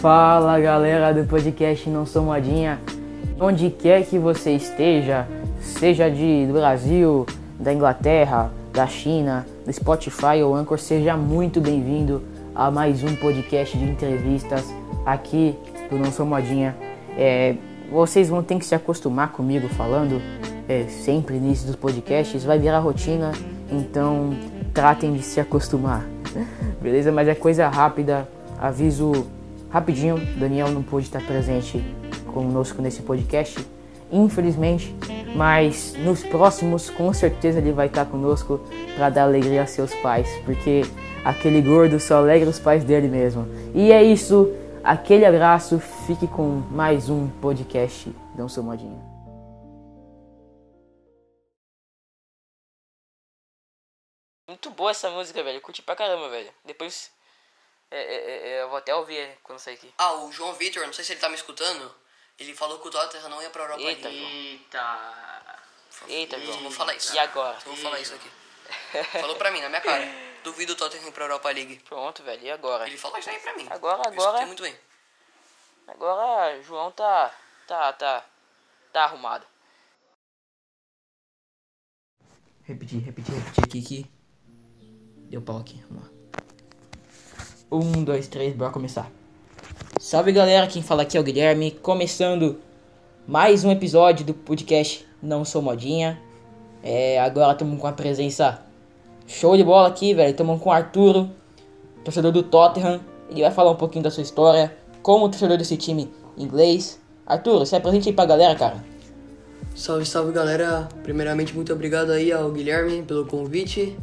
Fala galera do podcast Não Sou Modinha, onde quer que você esteja, seja de do Brasil, da Inglaterra, da China, do Spotify ou Anchor, seja muito bem-vindo a mais um podcast de entrevistas aqui do Não Sou Modinha. É, vocês vão ter que se acostumar comigo falando é, sempre início dos podcasts, vai virar rotina, então tratem de se acostumar, beleza? Mas é coisa rápida, aviso rapidinho: Daniel não pôde estar presente conosco nesse podcast, infelizmente, mas nos próximos com certeza ele vai estar conosco para dar alegria a seus pais, porque aquele gordo só alegra os pais dele mesmo. E é isso, aquele abraço, fique com mais um podcast Não Sou Modinha. Muito boa essa música, velho. Curti pra caramba, velho. Depois. É, é, é, eu vou até ouvir quando sair aqui. Ah, o João Vitor, não sei se ele tá me escutando, ele falou que o Tottenham não ia pra Europa Eita, League. Eita. Eita, Eu João. vou falar isso. E agora? Eu vou falar isso aqui. Falou pra mim, na minha cara. Duvido o Tottenham ir pra Europa League. Pronto, velho. E agora? Ele falou isso aí pra mim. Agora, Eu agora- escutei muito bem. Agora, João tá. Tá, tá. Tá arrumado. Repetir, repetir, repetir aqui que deu pau aqui. Um, dois, três, bora começar. Salve galera, quem fala aqui é o Guilherme, começando mais um episódio do podcast Não Sou Modinha. É, agora estamos com a presença show de bola aqui, velho. Estamos com o Arturo, torcedor do Tottenham. Ele vai falar um pouquinho da sua história, como torcedor desse time inglês. Arturo, se apresente aí pra galera, cara. Salve, salve galera. Primeiramente, muito obrigado aí ao Guilherme pelo convite.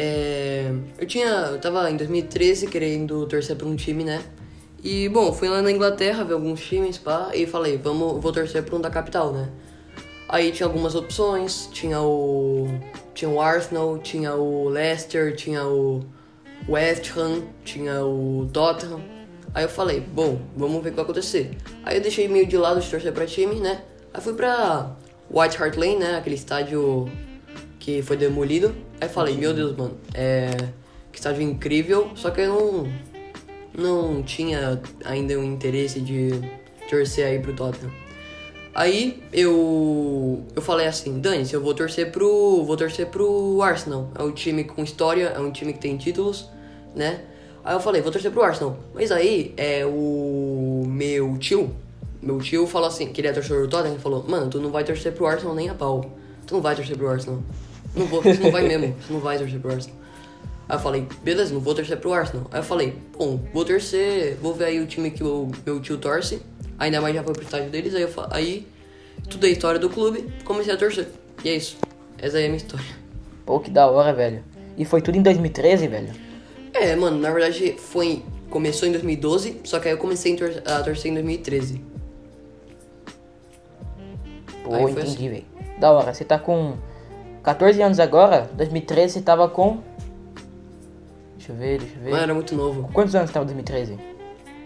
É, eu tinha. Eu tava em 2013 querendo torcer pra um time, né? E bom, fui lá na Inglaterra ver alguns times, pá, e falei, vamos, vou torcer pra um da capital, né? Aí tinha algumas opções, tinha o. Tinha o Arsenal, tinha o Leicester, tinha o West Ham, tinha o Tottenham. Aí eu falei, bom, vamos ver o que vai acontecer. Aí eu deixei meio de lado de torcer pra time, né? Aí fui pra White Hart Lane, né? Aquele estádio que foi demolido. Aí falei, meu Deus, mano, é. Que estádio incrível, só que eu não. Não tinha ainda o interesse de torcer aí pro Tottenham. Aí eu eu falei assim, Dani, se eu vou torcer pro vou torcer pro Arsenal. É um time com história, é um time que tem títulos, né? Aí eu falei, vou torcer pro Arsenal. Mas aí é o meu tio, meu tio falou assim, que ele é Tottenham, ele falou: "Mano, tu não vai torcer pro Arsenal nem a pau. Tu não vai torcer pro Arsenal. Não vou, você não vai mesmo, você não vai torcer pro Arsenal." Aí eu falei, beleza, não vou torcer pro Arsenal. Aí eu falei, bom, vou torcer, vou ver aí o time que o meu tio torce. Ainda mais já foi pro estádio deles, aí eu aí estudei a história do clube, comecei a torcer. E é isso. Essa aí é a minha história. Pô, que da hora, velho. E foi tudo em 2013, velho. É, mano, na verdade foi. Começou em 2012, só que aí eu comecei a tor- a torcer em 2013. Pô, Aí entendi, assim. velho. Da hora. Você tá com 14 anos agora? 2013 você tava com. Deixa eu ver, deixa eu ver. Mas era muito novo. Quantos anos você tava em 2013?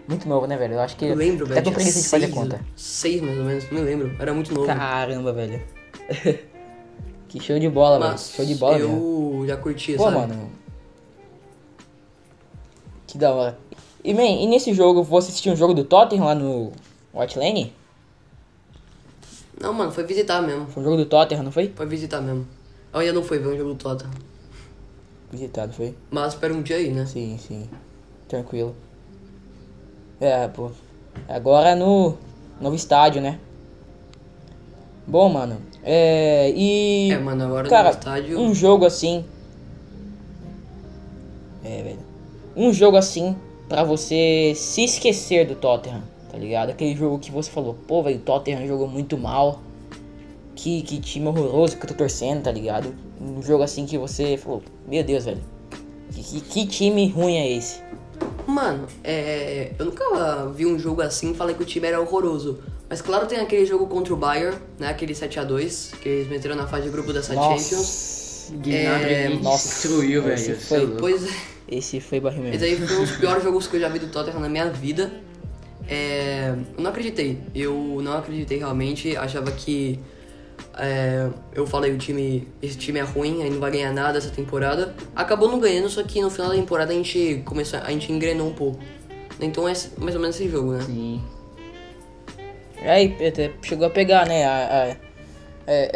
Muito novo, né, velho? Eu acho que. Eu lembro, Até velho. com tinha preguiça de fazer conta. Seis mais ou menos, não me lembro. Era muito novo. Caramba, velho. que show de bola, velho. Mas Show de bola, eu mesmo. já curtia, Pô, sabe? mano. Que da hora. E, man, e nesse jogo, você assistiu um jogo do Tottenham lá no White Lane? Não, mano, foi visitar mesmo. Foi um jogo do Tottenham, não foi? Foi visitar mesmo. Ainda não fui ver um jogo do Tottenham. Visitado, foi? Mas espera um dia aí, né? Sim, sim. Tranquilo. É, pô. Agora no novo estádio, né? Bom, mano. É. E. É, mano, agora cara, no estádio. um jogo assim. É, velho. Um jogo assim pra você se esquecer do Tottenham, tá ligado? Aquele jogo que você falou, pô, velho, o Tottenham jogou muito mal. Que, que time horroroso que eu tô torcendo, tá ligado? Um jogo assim que você falou, meu Deus, velho. Que, que, que time ruim é esse? Mano, é. Eu nunca vi um jogo assim e falei que o time era horroroso. Mas claro, tem aquele jogo contra o Bayern, né? Aquele 7x2, que eles meteram na fase de grupo dessa Champions. Gnabry É, nossa, destruiu, esse velho. foi- é. Pois é. Esse foi barril mesmo. Esse aí foi um dos piores jogos que eu já vi do Tottenham na minha vida. É, eu não acreditei. Eu não acreditei realmente. Achava que. É, eu falei, o time. Esse time é ruim, aí não vai ganhar nada essa temporada. Acabou não ganhando, só que no final da temporada a gente começou. A gente engrenou um pouco. Então é mais ou menos esse jogo, né? Sim. Aí, até chegou a pegar, né? A, a, é, é,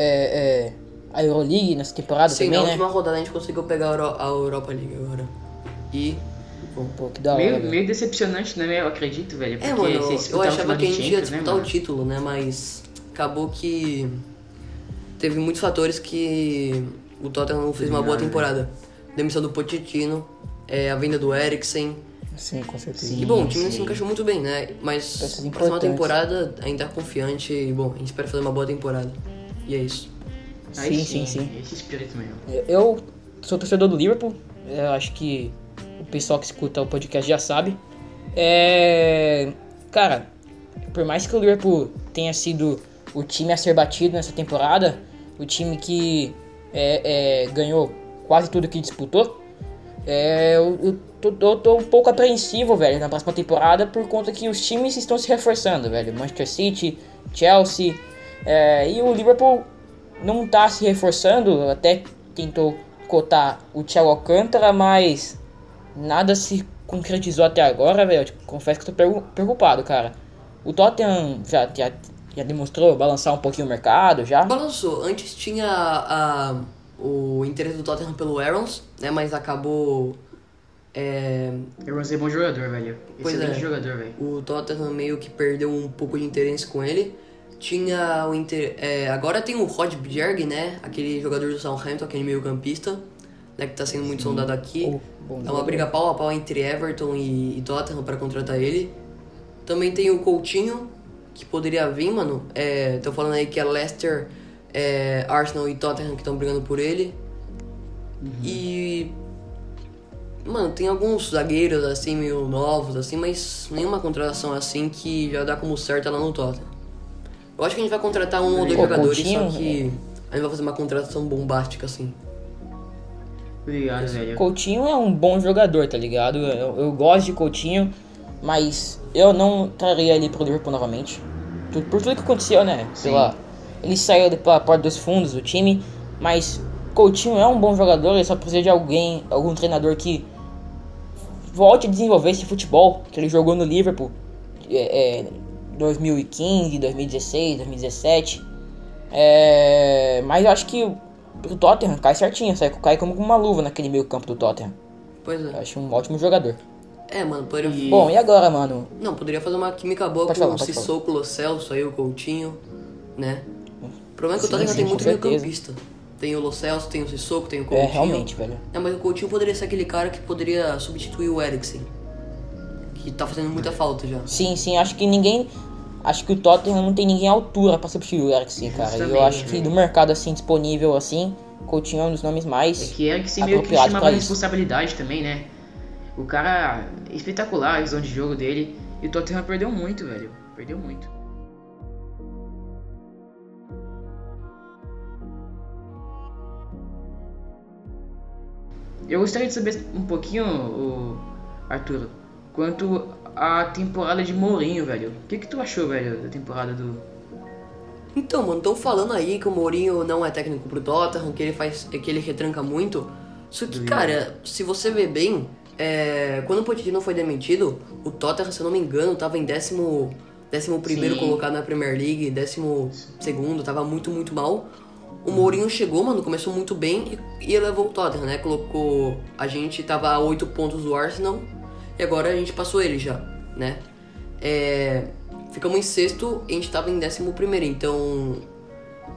é, a Euroleague nessa temporada Sim, também, na né? última rodada a gente conseguiu pegar a, Euro- a Europa League agora. E. Pô, que da hora, Meio, meio decepcionante, né? Eu acredito, velho. É, mano, eu o achava que a gente ia né, disputar o mano? título, né? Mas acabou que teve muitos fatores que o Tottenham não fez uma boa né? temporada. Demissão do Pochettino, é, a venda do Eriksen. Sim, com certeza. E bom, o time se encaixou muito bem, né? Mas Peças próxima temporada ainda tá confiante e bom, a gente espera fazer uma boa temporada. E é isso. Aí Sim, sim, sim. Esse espírito mesmo. Eu sou torcedor do Liverpool. Eu acho que o pessoal que escuta o podcast já sabe. É... Cara, por mais que o Liverpool tenha sido o time a ser batido nessa temporada, o time que é, é, ganhou quase tudo que disputou, é, eu, eu tô, eu tô um pouco apreensivo, velho, na próxima temporada por conta que os times estão se reforçando, velho. Manchester City, Chelsea, é, e o Liverpool não tá se reforçando, até tentou cotar o Thiago Alcântara, mas nada se concretizou até agora, velho. Confesso que tô preocupado, cara. O Tottenham já, já, já demonstrou balançar um pouquinho o mercado, já. Balançou. Antes tinha a, o interesse do Tottenham pelo Aarons, né? Mas acabou. é, Eu é bom jogador, velho. Pois Excelente é. jogador, velho. o Tottenham meio que perdeu um pouco de interesse com ele. Tinha o inter... é, agora tem o Rod Bjerg, né? Aquele jogador do Southampton, aquele meio campista, né? Que tá sendo muito sondado aqui. Oh, é uma briga pau a pau entre Everton e, e Tottenham para contratar ele. Também tem o Coutinho, que poderia vir, mano. É, tô falando aí que é Leicester, é, Arsenal e Tottenham que estão brigando por ele. E. Mano, tem alguns zagueiros assim, meio novos, assim, mas nenhuma contratação assim que já dá como certa lá no Tottenham. Eu acho que a gente vai contratar um ou dois Pô, jogadores, Coutinho, só que a gente vai fazer uma contratação bombástica assim. Obrigado, velho. Coutinho é um bom jogador, tá ligado? Eu, eu gosto de Coutinho, mas eu não traria ele pro Liverpool novamente. Por tudo que aconteceu, né? Pela, ele saiu pela porta dos fundos do time, mas Coutinho é um bom jogador, ele só precisa de alguém, algum treinador que volte a desenvolver esse futebol que ele jogou no Liverpool é, é, 2015, 2016, 2017. É, mas eu acho que o Tottenham cai certinho, sai, cai como com uma luva naquele meio campo do Tottenham. Pois Eu é. acho um ótimo jogador. É, mano, poderia. E- Bom, e agora, mano? Não, poderia fazer uma química boa Pode com falar, o Sissoko, o Celso, aí o Coutinho, né? O problema é que Sim, o Tottenham sim, tem muito meio certeza. campista. Tem o Lo Celso, tem o Sissoko, tem o É, Coutinho. realmente, velho. É, mas o Coutinho poderia ser aquele cara que poderia substituir o Eriksen. Que tá fazendo muita falta já. Sim, sim, acho que ninguém. Acho que o Tottenham não tem ninguém à altura pra substituir o Eriksen, cara. E eu Justamente, acho que velho. do mercado assim disponível assim, Coutinho é um dos nomes mais. É que se meio que de isso. responsabilidade também, né? O cara é espetacular, a visão de jogo dele. E o Tottenham perdeu muito, velho. Perdeu muito. Eu gostaria de saber um pouquinho, o Arthur, quanto à temporada de Mourinho, velho. O que, que tu achou, velho, da temporada do. Então, mano, estão falando aí que o Mourinho não é técnico pro Tottenham, que ele faz. que ele retranca muito. Só que, cara, se você ver bem, é, quando o Pochettino foi demitido, o Tottenham, se eu não me engano, tava em décimo, décimo primeiro Sim. colocado na Premier League, décimo segundo, tava muito, muito mal. O Mourinho chegou, mano, começou muito bem e, e elevou o Tottenham, né? Colocou. A gente tava a 8 pontos do Arsenal e agora a gente passou ele já, né? É, ficamos em sexto e a gente tava em décimo primeiro, então.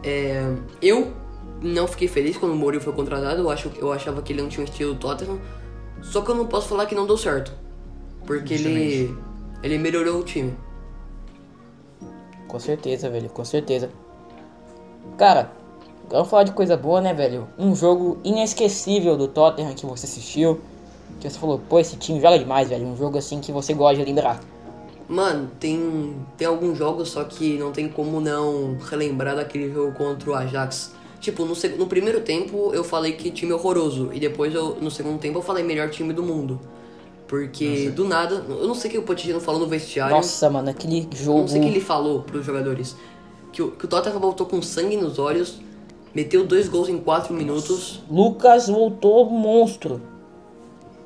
é, eu não fiquei feliz quando o Mourinho foi contratado, eu, acho, eu achava que ele não tinha um estilo Tottenham. Só que eu não posso falar que não deu certo. Porque ele. Ele melhorou o time. Com certeza, velho, com certeza. Cara, vamos falar de coisa boa, né, velho? Um jogo inesquecível do Tottenham que você assistiu. Que você falou, pô, esse time joga demais, velho. Um jogo assim que você gosta de lembrar. Mano, tem, tem alguns jogos, só que não tem como não relembrar daquele jogo contra o Ajax. Tipo, no, no primeiro tempo eu falei que time horroroso. E depois, eu, no segundo tempo, eu falei melhor time do mundo. Porque do nada, eu não sei o que o Pochettino falou no vestiário. Nossa, mano, aquele Eu jogo. não sei o que ele falou pros jogadores. Que o, que o Tottenham voltou com sangue nos olhos, meteu dois gols em quatro minutos. Lucas voltou monstro.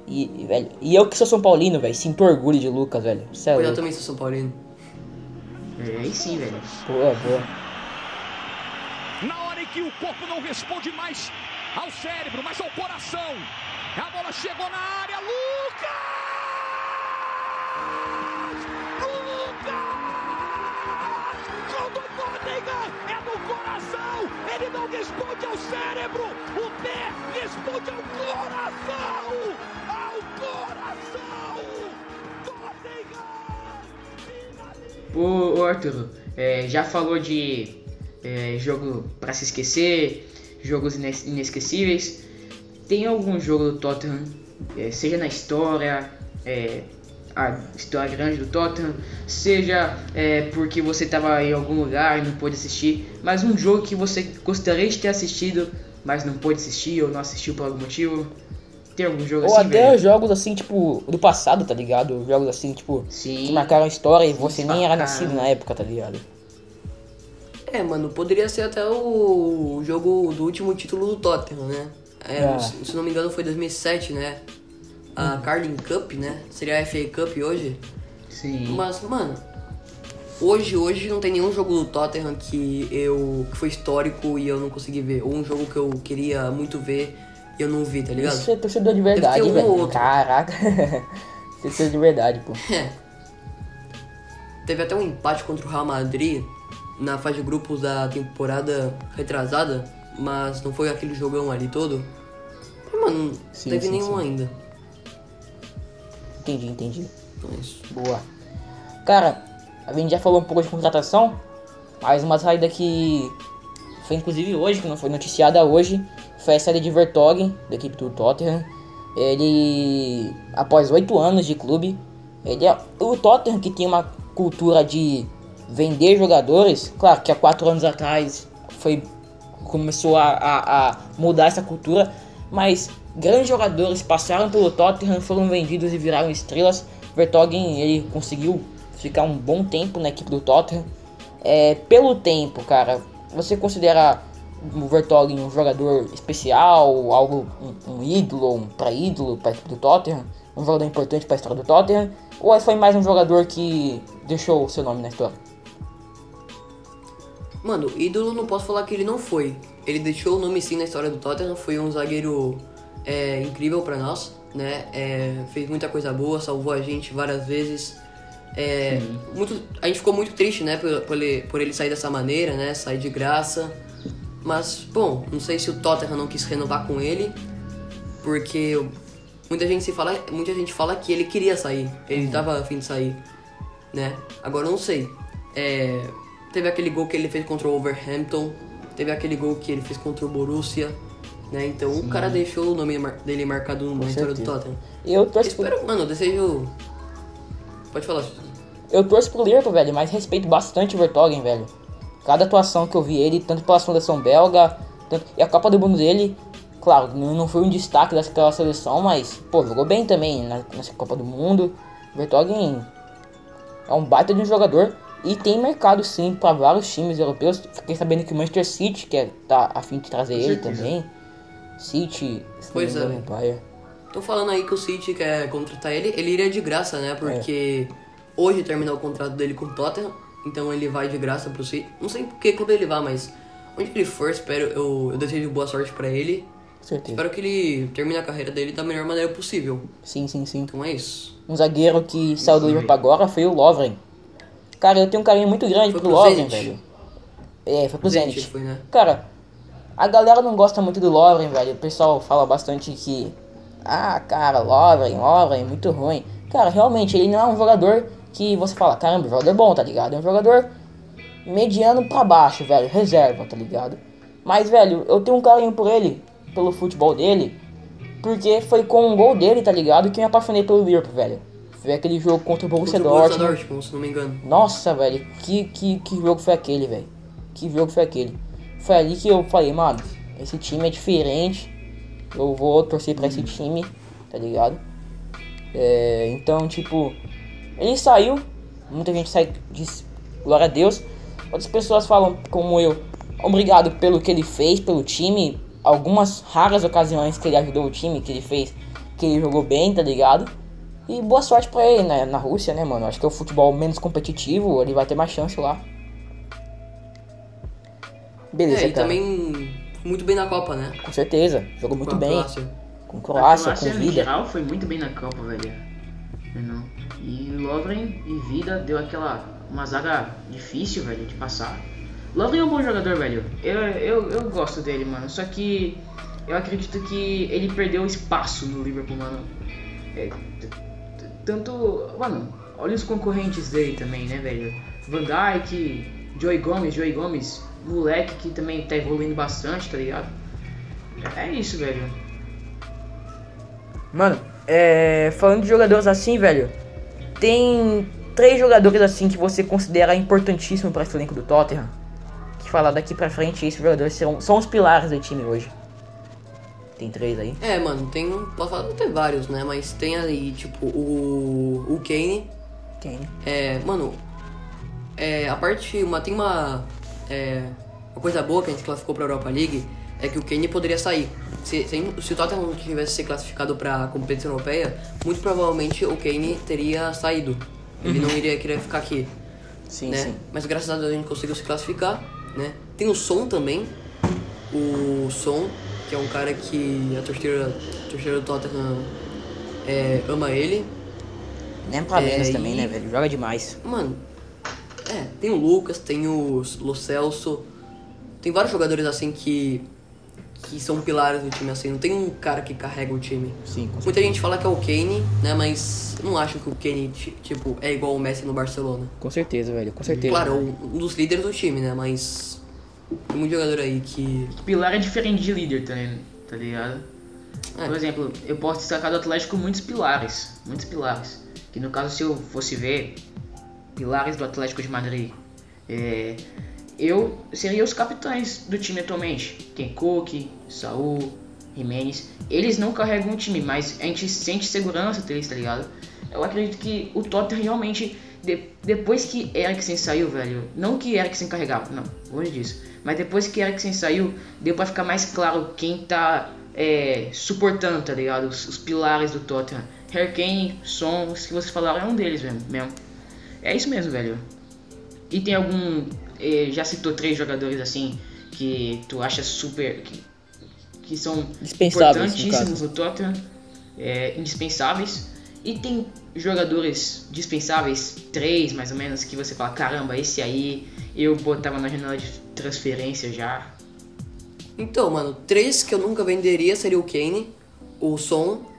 E, velho, e eu que sou São Paulino, velho, sinto orgulho de Lucas, velho. É Pois eu também sou São Paulino. É, aí sim, velho. Boa, boa. Que o corpo não responde mais ao cérebro, mas ao coração. A bola chegou na área, Lucas! Lucas! Gol do Tottenham! É no coração! Ele não responde ao cérebro! O pé responde ao coração! Ao coração! Tottenham! Ô Arthur, é, já falou de é, jogo pra se esquecer, jogos ines- inesquecíveis. Tem algum jogo do Tottenham, é, seja na história, é, a história grande do Tottenham, seja é, porque você estava em algum lugar e não pôde assistir, mas um jogo que você gostaria de ter assistido, mas não pôde assistir ou não assistiu por algum motivo? Tem algum jogo Ou assim, até velho? jogos assim, tipo, do passado, tá ligado? Jogos assim, tipo, Sim. que marcaram a história e você nem era nascido na época, tá ligado? É, mano, poderia ser até o jogo do último título do Tottenham, né? É, Ah. se se não me engano foi 2007, né? A Carling Cup, né? Seria a FA Cup hoje. Sim. Mas, mano, hoje, hoje não tem nenhum jogo do Tottenham que eu que foi histórico e eu não consegui ver. Ou um jogo que eu queria muito ver e eu não vi, tá ligado? Isso é torcedor de verdade, um velho. ou outro. Caraca. torcedor de verdade, pô. É. Teve até um empate contra o Real Madrid na fase de grupos da temporada retrasada, mas não foi aquele jogão ali todo. Mas, mano, não Sim, teve sim, nenhum sim. ainda. Entendi, entendi. Então é isso. Boa. Cara, a gente já falou um pouco de contratação, mas uma saída que foi inclusive hoje, que não foi noticiada hoje, foi a saída de Vertonghen, da equipe do Tottenham. Ele, após oito anos de clube, ele é o Tottenham que tem uma cultura de vender jogadores. Claro que há quatro anos atrás foi começou a, a, a mudar essa cultura, mas grandes jogadores passaram pelo Tottenham, foram vendidos e viraram estrelas. Vertonghen ele conseguiu ficar um bom tempo na equipe do Tottenham. É, pelo tempo, cara, você considera o Vertonghen um jogador especial, algo um, um ídolo, um pré-ídolo para a equipe do Tottenham, um jogador importante para a história do Tottenham, ou foi mais um jogador que deixou o seu nome na história? Mano, ídolo não posso falar que ele não foi. Ele deixou o nome sim na história do Tottenham, foi um zagueiro é, incrível pra nós, né? É, fez muita coisa boa, salvou a gente várias vezes. É, muito, a gente ficou muito triste, né, por, por ele, por ele sair dessa maneira, né? Sair de graça. Mas, bom, não sei se o Tottenham não quis renovar com ele, porque muita gente se fala, muita gente fala que ele queria sair, ele tava afim de sair, né? Agora eu não sei. É, teve aquele gol que ele fez contra o Wolverhampton, teve aquele gol que ele fez contra o Borussia, né? Então o cara deixou o nome dele marcado na história do. Tottenham. Eu torço pro, Espero, mano, eu desejo. Pode falar. eu torço pro Liverpool, velho, mas respeito bastante o Vertonghen, velho. Cada atuação que eu vi ele, tanto pela seleção belga, tanto... e a Copa do Mundo dele, claro, não não foi um destaque daquela seleção, mas, pô, jogou bem também na- nessa Copa do Mundo. O Vertonghen é um baita de um jogador e tem mercado sim para vários times europeus. Fiquei sabendo que o Manchester City quer tá a fim de trazer ele também. City, Pois é. o Bayern. Tô falando aí que o City quer contratar ele, ele iria de graça, né? Porque hoje terminou o contrato dele com o Tottenham, então ele vai de graça pro City. Não sei por que clube ele vai, mas onde ele for, espero, eu, eu desejo boa sorte pra ele. Certeza. Espero que ele termine a carreira dele da melhor maneira possível. Sim, sim, sim. Então é isso. Um zagueiro que saiu do Liverpool agora foi o Lovren. Cara, eu tenho um carinho muito grande Foi pro pro Lovren, velho. É, foi pro Zenit Zenit. foi, né? Cara, a galera não gosta muito do Lovren, velho. O pessoal fala bastante que. Ah, cara, Lovren, Lovren, muito ruim. Cara, realmente, ele não é um jogador que você fala, caramba, jogador bom, tá ligado? É um jogador mediano pra baixo, velho. Reserva, tá ligado? Mas, velho, eu tenho um carinho por ele, pelo futebol dele. Porque foi com um gol dele, tá ligado? Que eu me apaixonei pelo Liverpool, velho. Foi aquele jogo contra o Borussia o Borussia Dortmund. Dortmund, se não me engano. Nossa, velho, que, que, que jogo foi aquele, velho? Que jogo foi aquele? Foi ali que eu falei, mano, esse time é diferente. Eu vou torcer pra esse time, tá ligado? É, então, tipo, ele saiu. Muita gente sai, diz glória a Deus. Outras pessoas falam, como eu, obrigado pelo que ele fez pelo time. Algumas raras ocasiões que ele ajudou o time, que ele fez, que ele jogou bem, tá ligado? E boa sorte pra ele né, na Rússia, né, mano? Acho que é o futebol menos competitivo, ele vai ter mais chance lá. Beleza, é, e cara. também muito bem na Copa, né? Com certeza, jogou muito bem. Croácia. Com Croácia, Croácia, com vida. Em geral foi muito bem na Copa, velho. Não. E Lovren e Vida deu aquela uma zaga difícil, velho, de passar. Lovren é um bom jogador, velho. Eu, eu, eu gosto dele, mano. Só que eu acredito que ele perdeu espaço no Liverpool, mano. É, tanto. Mano, olha os concorrentes dele também, né, velho? Van Dijk, Joey Gomes, Joey Gomes, moleque que também tá evoluindo bastante, tá ligado? É isso, velho. Mano, é, falando de jogadores assim, velho, tem três jogadores assim que você considera importantíssimo para esse elenco do Tottenham. Que falar daqui pra frente, esses jogadores são, são os pilares do time hoje. Tem três aí? É, mano, tem. Posso falar tem vários, né? Mas tem aí, tipo, o. O Kane. Kane. É, mano. É, a parte. Uma, tem uma. É, uma coisa boa que a gente classificou pra Europa League é que o Kane poderia sair. Se, se, se o Tottenham tivesse ser classificado pra competição europeia, muito provavelmente o Kane teria saído. Ele uhum. não iria querer ficar aqui. Sim, né? sim. Mas graças a Deus a gente conseguiu se classificar, né? Tem o Som também. O Som que é um cara que a torcida, a torcida do Tottenham é, ama ele. Nem pra menos é, também, e... né, velho? Joga demais. Mano, é, tem o Lucas, tem o Lo Celso, tem vários jogadores assim que que são pilares do time assim, não tem um cara que carrega o time. Sim, Muita gente fala que é o Kane, né, mas não acho que o Kane tipo é igual o Messi no Barcelona. Com certeza, velho, com certeza. Claro, um dos líderes do time, né, mas tem muito jogador aí que. Pilar é diferente de líder também, tá ligado? É. Por exemplo, eu posso destacar do Atlético muitos pilares. Muitos pilares. Que no caso, se eu fosse ver pilares do Atlético de Madrid, é, eu seria os capitães do time atualmente. Tem Cook, Saul, Jimenez. Eles não carregam o time, mas a gente sente segurança deles, tá ligado? Eu acredito que o Tottenham realmente, de, depois que Eriksen saiu, velho, não que Eriksen carregava, não, longe disso mas depois que Eriksen saiu, deu pra ficar mais claro quem tá é, suportando, tá ligado? Os, os, pilares do Tottenham. Harry Kane, Son, os que vocês falaram é um deles mesmo. mesmo. É isso mesmo, velho. E tem algum. Eh, já citou três jogadores assim que tu acha super. que, que são importantíssimos no, no Tottenham. É, indispensáveis. E tem jogadores dispensáveis, três mais ou menos, que você fala, caramba, esse aí eu botava na janela de transferência já. Então, mano, três que eu nunca venderia seria o Kane, o Son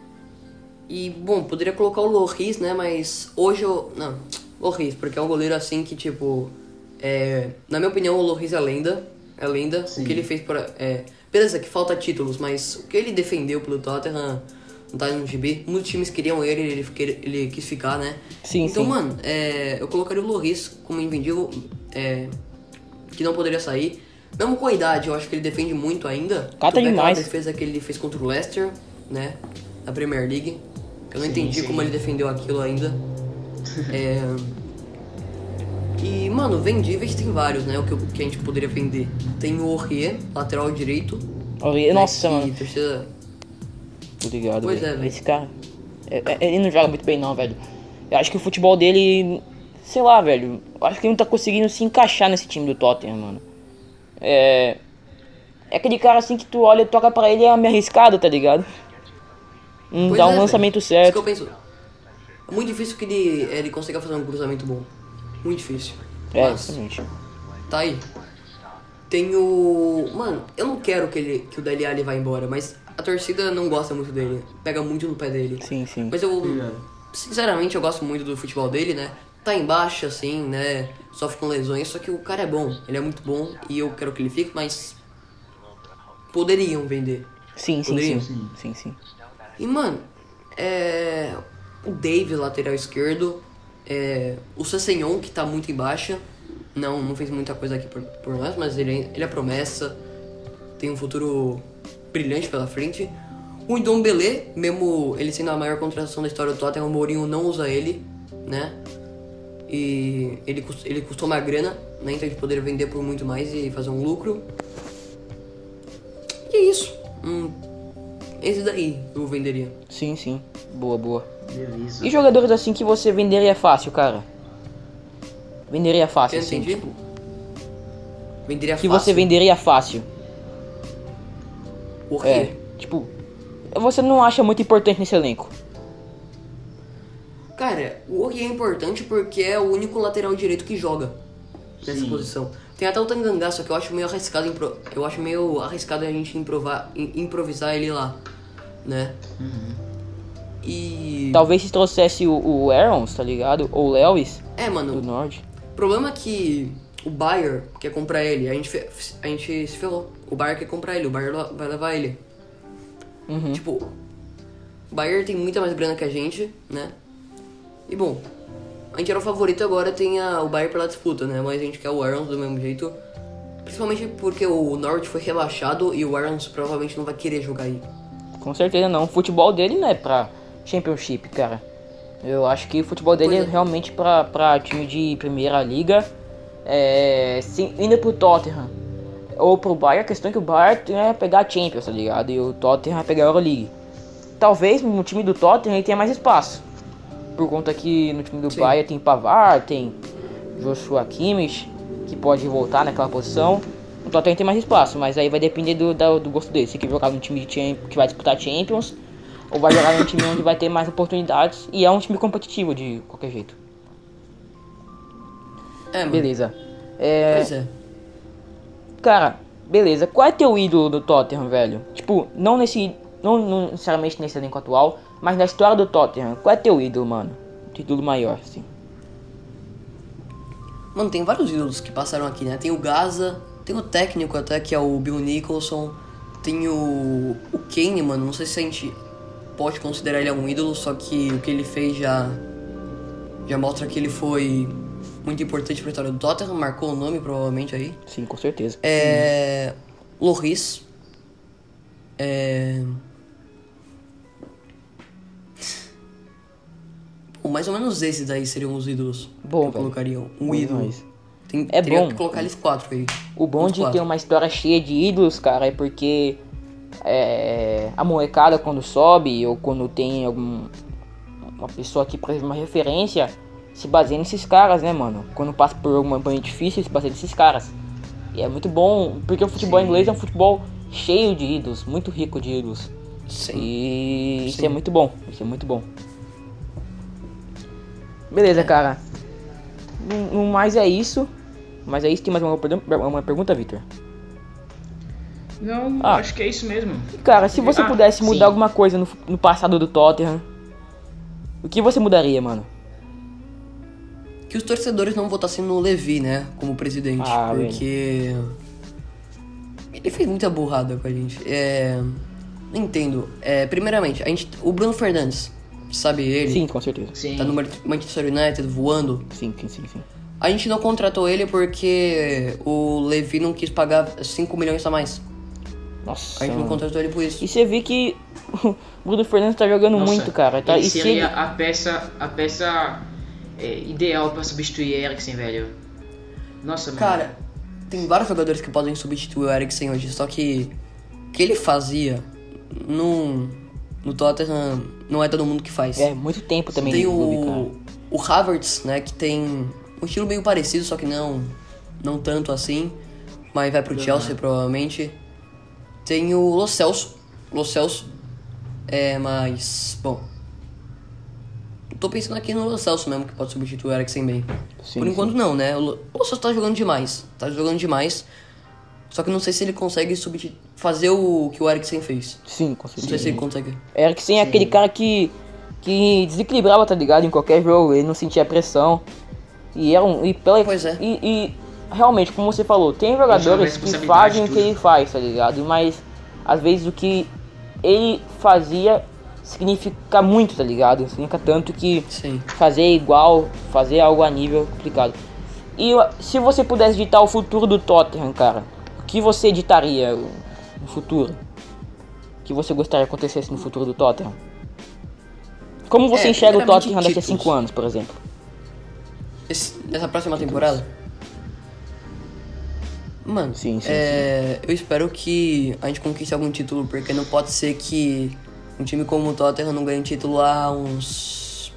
e, bom, poderia colocar o Loris, né? Mas hoje eu. Não, Loris, porque é um goleiro assim que, tipo. É, na minha opinião, o Loris é lenda. É lenda. Sim. O que ele fez para. É, beleza, que falta títulos, mas o que ele defendeu pelo Tottenham não tá no GB. Muitos times queriam ele, ele, ele quis ficar, né? Sim, então, sim. mano, é, eu colocaria o Loris como invendível, é, que não poderia sair. Mesmo com a idade, eu acho que ele defende muito ainda. Cata demais. A defesa que ele fez contra o Leicester, né? Na Premier League. Eu não sim, entendi sim. como ele defendeu aquilo ainda. é... E, mano, vendíveis tem vários, né? O que, que a gente poderia vender. Tem o Aurier, lateral direito. Aurier, né? nossa, mano. Ligado? Pois véio. é, Esse cara. É, é, ele não joga muito bem, não, velho. Eu acho que o futebol dele. Sei lá, velho. Eu acho que ele não tá conseguindo se encaixar nesse time do Tottenham, mano. É. É aquele cara assim que tu olha e toca pra ele é meio arriscado, tá ligado? Não pois dá é, um lançamento véio. certo. Isso que eu penso. É muito difícil que ele, ele consiga fazer um cruzamento bom. Muito difícil. É, Mas, exatamente. Tá aí. Tem o. Mano, eu não quero que, ele, que o Dele Alli vá embora, mas a torcida não gosta muito dele, pega muito no pé dele. Sim, sim. Mas eu, sinceramente, eu gosto muito do futebol dele, né? Tá embaixo, assim, né? Sofre com lesões, só que o cara é bom, ele é muito bom e eu quero que ele fique, mas poderiam vender. Sim, sim, poderiam. sim, sim, sim. E, mano, é... o Dave, lateral esquerdo, é... o Sessenhon, que tá muito embaixo, não, não fez muita coisa aqui por, por nós, mas ele, ele é promessa, tem um futuro brilhante pela frente. O Belé, mesmo ele sendo a maior contratação da história do Tottenham, o Mourinho não usa ele, né? E ele, ele custou uma grana, né? Então ele poderia vender por muito mais e fazer um lucro. E é isso. Hum, esse daí eu venderia. Sim, sim. Boa, boa. Beleza. E jogadores assim que você venderia fácil, cara? Venderia fácil, Eu assim, entendi. tipo, Venderia que fácil. você venderia fácil. O quê? É, tipo, você não acha muito importante nesse elenco. Cara, o Orri é importante porque é o único lateral direito que joga nessa Sim. posição. Tem até o Tangangá, só que eu acho meio arriscado, impro- eu acho meio arriscado a gente improvar, im- improvisar ele lá, né? E Talvez se trouxesse o, o Aarons, tá ligado? Ou o Lewis é, do mano, Norte. o problema é que o Bayer quer comprar ele, a gente fe- a gente se ferrou. O Bayer quer comprar ele, o Bayer la- vai levar ele. Uhum. Tipo, o Bayer tem muita mais grana que a gente, né? E bom, a gente era o favorito agora tem a, o Bayer pela disputa, né? Mas a gente quer o Arons do mesmo jeito. Principalmente porque o Norwich foi rebaixado e o Arons provavelmente não vai querer jogar aí. Com certeza não. O futebol dele não é pra Championship, cara. Eu acho que o futebol dele é. É. realmente pra, pra time de primeira liga. É, sim, indo pro Tottenham ou pro Bayern, a questão é que o Bayern vai pegar a Champions, tá ligado? E o Tottenham vai pegar a Euroleague. Talvez no time do Tottenham ele tenha mais espaço. Por conta que no time do Sim. Bayern tem Pavard, tem Joshua Kimmich, que pode voltar naquela posição. O Tottenham tem mais espaço, mas aí vai depender do, da- do gosto dele. Se quer jogar num time de que vai disputar Champions, ou vai jogar num time onde vai ter mais oportunidades. E é um time competitivo de qualquer jeito. É, mano. Beleza. É, Pois é. Cara, beleza. Qual é teu ídolo do Tottenham, velho? Tipo, não nesse. Não, não necessariamente nesse elenco atual, mas na história do Tottenham. Qual é teu ídolo, mano? Título maior, assim. Mano, tem vários ídolos que passaram aqui, né? Tem o Gaza, tem o técnico até, que é o Bill Nicholson. Tem o, o Kane, mano. Não sei se a gente pode considerar ele um ídolo, só que o que ele fez já, já mostra que ele foi muito importante pra história do Tottenham. Marcou o nome, provavelmente, aí. Sim, com certeza. É. Loris. É. Bom, mais ou menos esses daí seriam os ídolos Bom, que eu velho. colocaria. Um Bom ídolo. demais. Tem, É bom. que colocar eles quatro aí. O bom de ter uma história cheia de ídolos, cara, é porque é, a molecada quando sobe ou quando tem algum uma pessoa que, exemplo, uma referência, se baseia nesses caras, né, mano? Quando passa por alguma banho difícil, se baseia nesses caras. E é muito bom, porque o futebol Sim. inglês é um futebol cheio de ídolos, muito rico de ídolos. Sim. E isso Sim. é muito bom, isso é muito bom. Beleza, cara. No, no mais é isso. Mas é isso, tem mais uma, uma pergunta, Victor? Não, Ah. acho que é isso mesmo. Cara, se você Ah, pudesse mudar sim. alguma coisa no, no passado do Tottenham, o que você mudaria, mano? Que os torcedores não votassem no Levi, né? Como presidente. Ah, porque. Ele fez muita burrada com a gente. É. Não entendo. É, primeiramente, a gente, o Bruno Fernandes, sabe ele? Sim, com certeza. Sim. Tá no Man- Manchester United voando. Sim, sim, sim, sim. A gente não contratou ele porque o Levi não quis pagar 5 milhões a mais. Nossa. A gente não contratou ele por isso. E você vê que o Bruno Fernandes tá jogando Nossa, muito, cara. Tá, e se seria ele- a peça, a peça é, ideal pra substituir Eriksen, velho. Nossa, mano. Cara, tem vários jogadores que podem substituir o Eriksen hoje, só que o que ele fazia no, no Tottenham não é todo mundo que faz. É, muito tempo também tem o, o Havertz, né, que tem um estilo meio parecido, só que não, não tanto assim, mas vai pro Chelsea provavelmente. Tem o Lo Celso, Lo Celso, é, mas, bom... Tô pensando aqui no Lo Celso mesmo, que pode substituir o Eriksen bem. Sim, Por sim. enquanto não, né? O Lo Celso tá jogando demais, tá jogando demais. Só que não sei se ele consegue fazer o que o Eriksen fez. Sim, com Não sei se ele consegue. Eriksen é aquele cara que, que desequilibrava, tá ligado? Em qualquer jogo, ele não sentia pressão. E era um. E, pela, Pois é. e, e realmente, como você falou, tem jogadores que fazem o que ele faz, tá ligado? Mas às vezes o que ele fazia significa muito, tá ligado? Significa tanto que Sim. fazer igual, fazer algo a nível complicado. E se você pudesse ditar o futuro do Tottenham, cara, o que você editaria no futuro? O que você gostaria que acontecesse no futuro do Tottenham? Como você É, enxerga o Tottenham daqui a títulos. 5 anos, por exemplo? Esse- nessa próxima temporada? Mano, Sim, sim, é, eu espero que a gente conquiste algum título, porque não pode ser que um time como o Tottenham não ganhe título há uns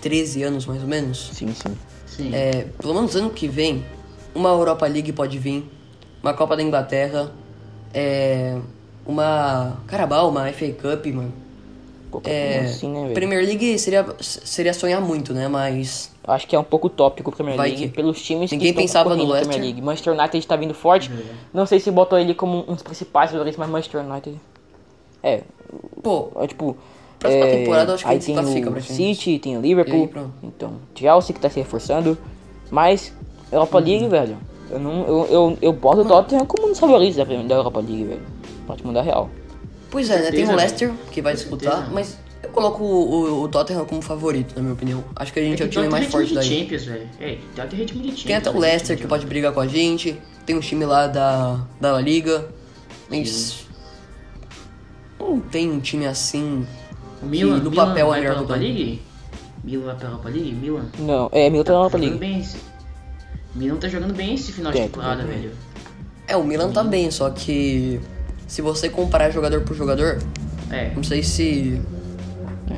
13 anos, mais ou menos. Sim, sim. Sim. É, pelo menos ano que vem, uma Europa League pode vir, uma Copa da Inglaterra, é, uma Carabao, uma FA Cup, mano. É, assim, né, velho? Premier League seria, seria sonhar muito, né? Mas Acho que é um pouco utópico o Premier Vai League que- pelos times Ninguém que estão pensava no na Premier Leicester. League. Manchester United tá vindo forte. Não sei se botou ele como um dos principais jogadores, mas Manchester United. É, pô, é tipo. Próxima é, temporada eu acho que aí ele se tem classifica o. City, tem o Liverpool. aí, então, Chelsea que tá se reforçando. Mas, Europa Uhum. League, velho. Eu, não, eu, eu, eu boto o Tottenham como um dos favoritos da, da Europa League, velho. Pode mandar real. pois é, né? Tem o Leicester que vai disputar, mas eu coloco o, o, o Tottenham como favorito, na minha opinião. Acho que a gente é o time mais forte de daí. Champions, velho. É, Tottenham ritmo de Champions. Tem até o velho. Leicester que pode brigar com a gente. Tem um time lá da, da La Liga. Mas. Não tem um time assim. O Milan, no Milan papel é melhor pra que o Europa Tottenham. League? Milan vai pra Europa League? Milan? Não, é, Milton na Europa Tá League. jogando bem esse... Milan tá jogando bem esse final de É, tá temporada, bem. velho. É, o Milan tá bem, só que. Se você comparar jogador por jogador, É, não sei se. tá.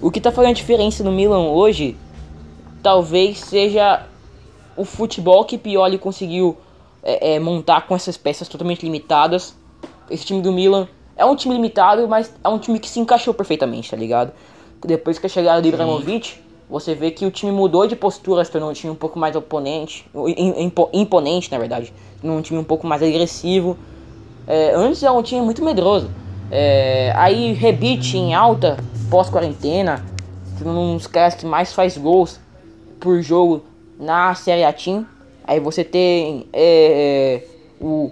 O que tá fazendo a diferença no Milan hoje talvez seja o futebol que Pioli conseguiu é, é, montar com essas peças totalmente limitadas. Esse time do Milan é um time limitado, mas é um time que se encaixou perfeitamente, tá ligado? Depois que a chegada do Ibrahimovic, você vê que o time mudou de postura, se tornou um time um pouco mais oponente, im- impo- imponente, na verdade. Um time um pouco mais agressivo. É, antes era um time muito medroso. É, aí Rebite em alta, pós-quarentena, um dos caras que mais faz gols por jogo na Série A Team. Aí você tem é, o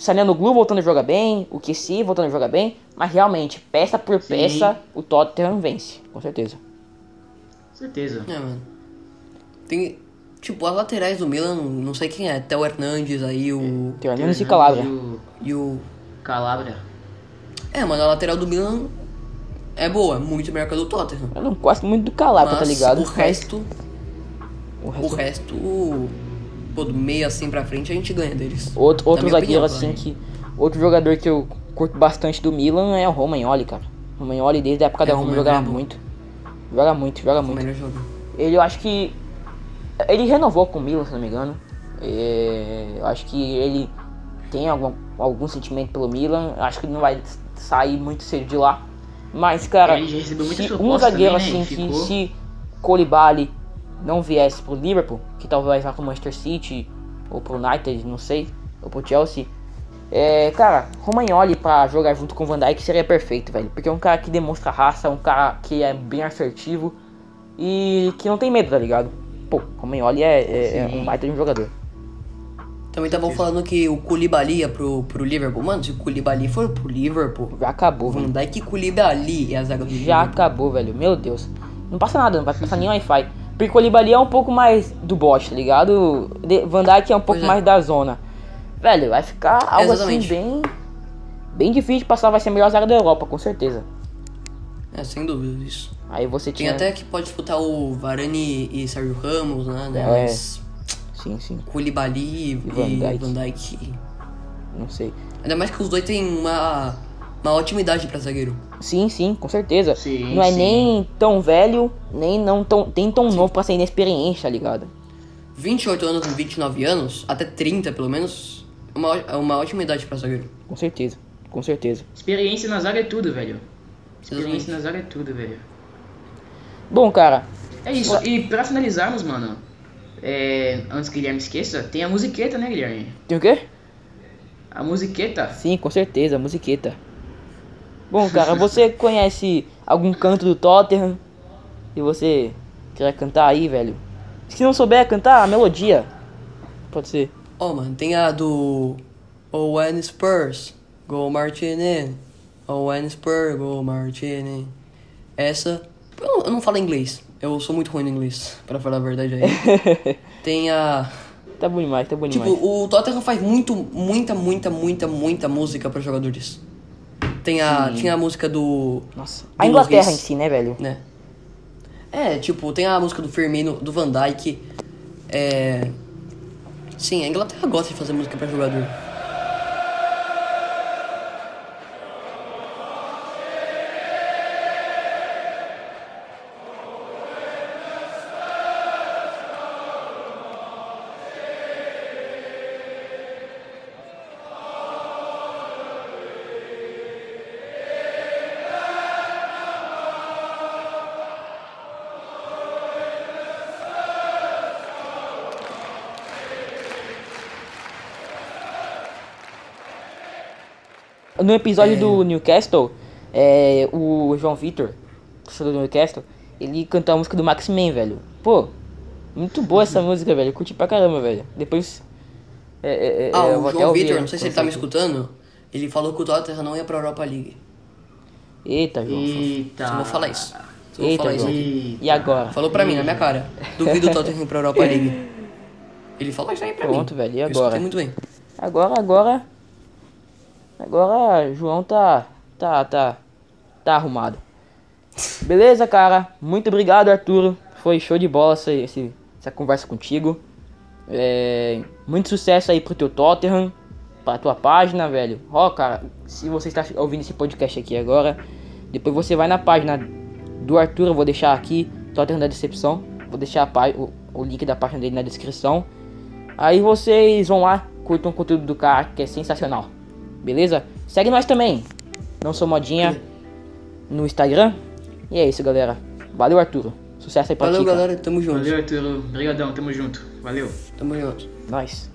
Saneno Glu voltando a jogar bem, o Kessi voltando a jogar bem, mas realmente, peça por Sim. peça, o Tottenham vence, com certeza. Certeza. É, mano. Tem. Tipo, as laterais do Milan, não sei quem é. Theo Hernandes aí, o. Tem o Hernandes e Calabria. E o o. Calabria. É, mano, a lateral do Milan é boa, muito melhor que a do Tottenham. Eu não gosto muito do Calabria, tá Mas ligado? o resto. o O resto resto. Pô, do meio assim pra frente a gente ganha deles. Outro, outro zagueiro opinião, assim que. Outro jogador que eu curto bastante do Milan é o Romagnoli, cara. O Romagnoli desde a época É, da o Roma jogava é muito. Joga muito, joga muito. Ele eu acho que. Ele renovou com o Milan, se não me engano. É, eu acho que ele tem algum, algum sentimento pelo Milan. Eu acho que ele não vai sair muito cedo de lá. Mas, cara, Ele já recebeu se um zagueiro também, né? assim que Ficou. se Colibali não viesse pro Liverpool, que talvez vá pro Manchester City ou pro United, não sei, ou pro Chelsea. É, cara, Romagnoli pra jogar junto com o Van Dijk seria perfeito, velho. Porque é um cara que demonstra raça, um cara que é bem assertivo e que não tem medo, tá ligado? Pô, Romagnoli é, é, é um baita de um jogador. Também estavam falando que o Koulibaly ia pro, pro Liverpool. Mano, se o Koulibaly for pro Liverpool, Já acabou, Van velho. Dijk e Koulibaly é a zaga do Já Liverpool. acabou, velho. Meu Deus. Não passa nada, não vai passar nem Wi-Fi. Porque o Colibali é um pouco mais do bot, tá ligado? De- Van Dijk é um pouco é. mais da zona. Velho, vai ficar algo Exatamente. assim bem. Bem difícil de passar, vai ser a melhor zaga da Europa, com certeza. É, sem dúvida isso. Aí você Tem tinha. até que pode disputar o Varane e Sérgio Ramos, né? né? É. Mas Sim, sim. Koulibaly e, Van e Dijk. Van Dijk. Não sei. Ainda mais que os dois têm uma, uma ótima idade pra zagueiro. Sim, sim, com certeza. Sim, não é sim. nem tão velho, nem não tão, nem tão novo pra ser inexperiente, tá ligado? 28 anos e 29 anos, até 30 pelo menos, é uma, uma ótima idade pra zagueiro. Com certeza. Com certeza. Experiência na zaga é tudo, velho. Experiência na zaga é tudo, velho. Bom, cara, É isso. E pra finalizarmos, mano, é, antes que o Guilherme esqueça, tem a musiqueta, né, Guilherme? tem o quê? A musiqueta. Sim, com certeza, musiqueta. Bom, cara, você conhece algum canto do Tottenham? E você quer cantar aí, velho? Se não souber cantar, a melodia. Pode ser. Ó, mano, tem a do Owen Spurs, Go Martini. Owen Spurs, Go Martini. Essa, eu, eu não falo inglês, eu sou muito ruim no inglês, pra falar a verdade aí. tem a... Tá bom demais, tá bom Tipo, demais. o Tottenham faz muito, muita, muita, muita, muita música para jogadores. Tem a, tinha a música do. Nossa. do A Inglaterra em si, né, velho? Né? É, tipo, tem a música do Firmino, do Van Dyke. É. Sim, a Inglaterra gosta de fazer música pra jogador. No episódio do Newcastle, é, o João Vitor, torcedor do Newcastle, ele cantou a música do Max Man, velho. Pô, muito boa essa música, velho. Eu curti pra caramba, velho. Depois. É, é, é, Ah, eu o João Vitor, não sei se ele tá me escutando, ele falou que o Tottenham não ia pra Europa League. Eita, João. Eita. Só vou falar isso. Só Eita, falar isso. E agora? Falou pra mim, na minha cara. Duvido o Tottenham ir pra Europa League. Ele falou isso aí pra mim. Pronto, velho, e Eu agora? escutei muito bem. Agora, agora. Agora, João tá. Tá, tá. Tá arrumado. Beleza, cara? Muito obrigado, Arturo. Foi show de bola essa, essa conversa contigo. É, muito sucesso aí pro teu Tottenham. Pra tua página, velho. Ó, cara, se você está ouvindo esse podcast aqui agora, depois você vai na página do Arthur. Eu vou deixar aqui, Tottenham da Decepção. Vou deixar o, o link da página dele na descrição. Aí vocês vão lá, curtam o conteúdo do cara que é sensacional. Beleza? Segue nós também. Não sou modinha no Instagram. E é isso, galera. Valeu, Arturo. Sucesso aí pra Valeu, ti, galera. Tamo junto. Valeu, Arturo. Obrigadão, tamo junto. Valeu. Tamo junto. Nós.